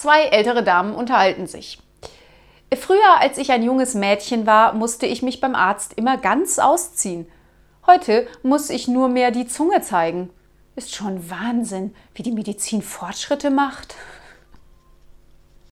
Zwei ältere Damen unterhalten sich. Früher, als ich ein junges Mädchen war, musste ich mich beim Arzt immer ganz ausziehen. Heute muss ich nur mehr die Zunge zeigen. Ist schon Wahnsinn, wie die Medizin Fortschritte macht.